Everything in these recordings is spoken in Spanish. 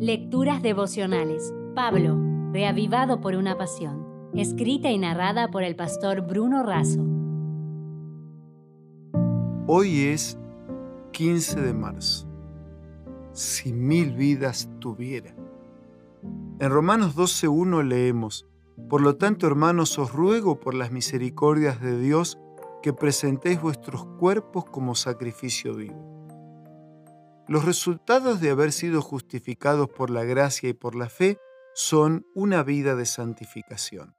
Lecturas devocionales. Pablo, reavivado por una pasión. Escrita y narrada por el pastor Bruno Razo. Hoy es 15 de marzo. Si mil vidas tuviera. En Romanos 12.1 leemos, Por lo tanto, hermanos, os ruego por las misericordias de Dios que presentéis vuestros cuerpos como sacrificio vivo los resultados de haber sido justificados por la gracia y por la fe son una vida de santificación.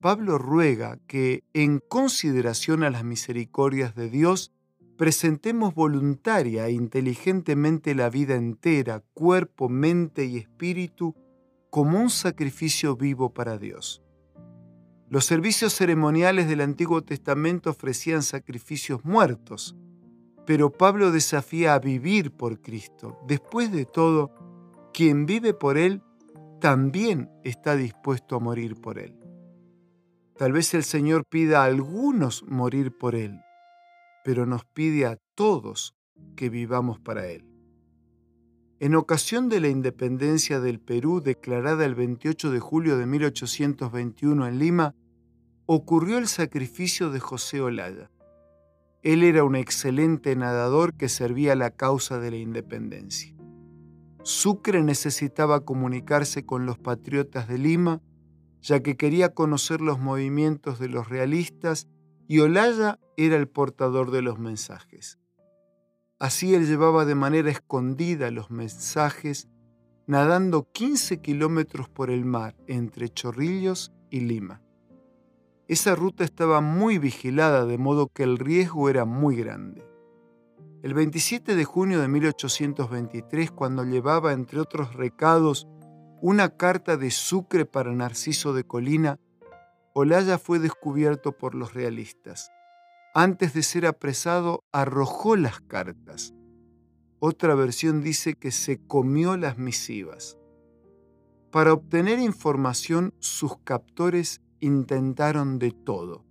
Pablo ruega que, en consideración a las misericordias de Dios, presentemos voluntaria e inteligentemente la vida entera, cuerpo, mente y espíritu, como un sacrificio vivo para Dios. Los servicios ceremoniales del Antiguo Testamento ofrecían sacrificios muertos, pero Pablo desafía a vivir por Cristo. Después de todo, quien vive por Él también está dispuesto a morir por Él. Tal vez el Señor pida a algunos morir por Él, pero nos pide a todos que vivamos para Él. En ocasión de la independencia del Perú declarada el 28 de julio de 1821 en Lima, ocurrió el sacrificio de José Olaya. Él era un excelente nadador que servía a la causa de la independencia. Sucre necesitaba comunicarse con los patriotas de Lima, ya que quería conocer los movimientos de los realistas y Olaya era el portador de los mensajes. Así él llevaba de manera escondida los mensajes, nadando 15 kilómetros por el mar entre Chorrillos y Lima. Esa ruta estaba muy vigilada de modo que el riesgo era muy grande. El 27 de junio de 1823, cuando llevaba, entre otros recados, una carta de Sucre para Narciso de Colina, Olaya fue descubierto por los realistas. Antes de ser apresado, arrojó las cartas. Otra versión dice que se comió las misivas. Para obtener información, sus captores intentaron de todo.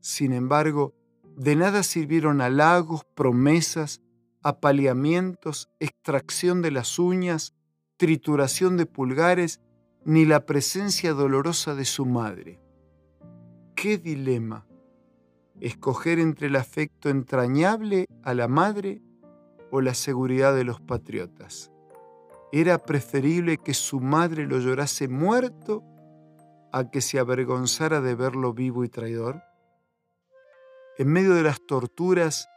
Sin embargo, de nada sirvieron halagos, promesas, apaleamientos, extracción de las uñas, trituración de pulgares, ni la presencia dolorosa de su madre. ¡Qué dilema! Escoger entre el afecto entrañable a la madre o la seguridad de los patriotas. Era preferible que su madre lo llorase muerto a que se avergonzara de verlo vivo y traidor? En medio de las torturas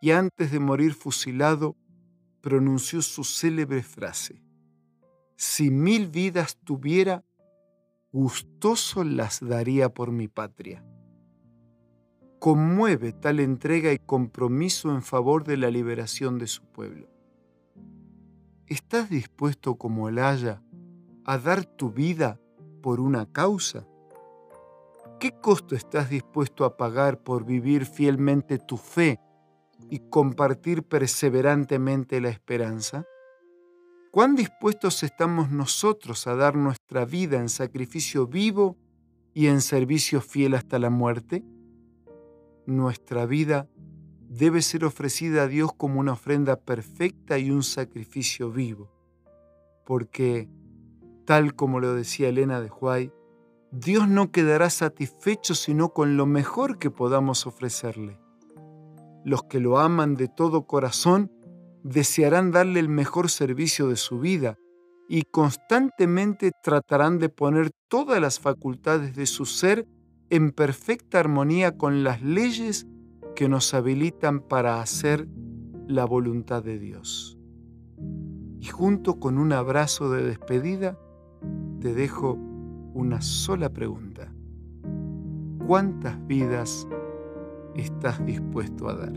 y antes de morir fusilado, pronunció su célebre frase, si mil vidas tuviera, gustoso las daría por mi patria. Conmueve tal entrega y compromiso en favor de la liberación de su pueblo. ¿Estás dispuesto como el haya a dar tu vida por una causa? ¿Qué costo estás dispuesto a pagar por vivir fielmente tu fe y compartir perseverantemente la esperanza? ¿Cuán dispuestos estamos nosotros a dar nuestra vida en sacrificio vivo y en servicio fiel hasta la muerte? Nuestra vida debe ser ofrecida a Dios como una ofrenda perfecta y un sacrificio vivo, porque Tal como lo decía Elena de Huay, Dios no quedará satisfecho sino con lo mejor que podamos ofrecerle. Los que lo aman de todo corazón desearán darle el mejor servicio de su vida y constantemente tratarán de poner todas las facultades de su ser en perfecta armonía con las leyes que nos habilitan para hacer la voluntad de Dios. Y junto con un abrazo de despedida, te dejo una sola pregunta. ¿Cuántas vidas estás dispuesto a dar?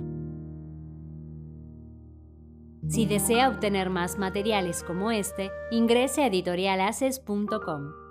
Si desea obtener más materiales como este, ingrese a editorialaces.com.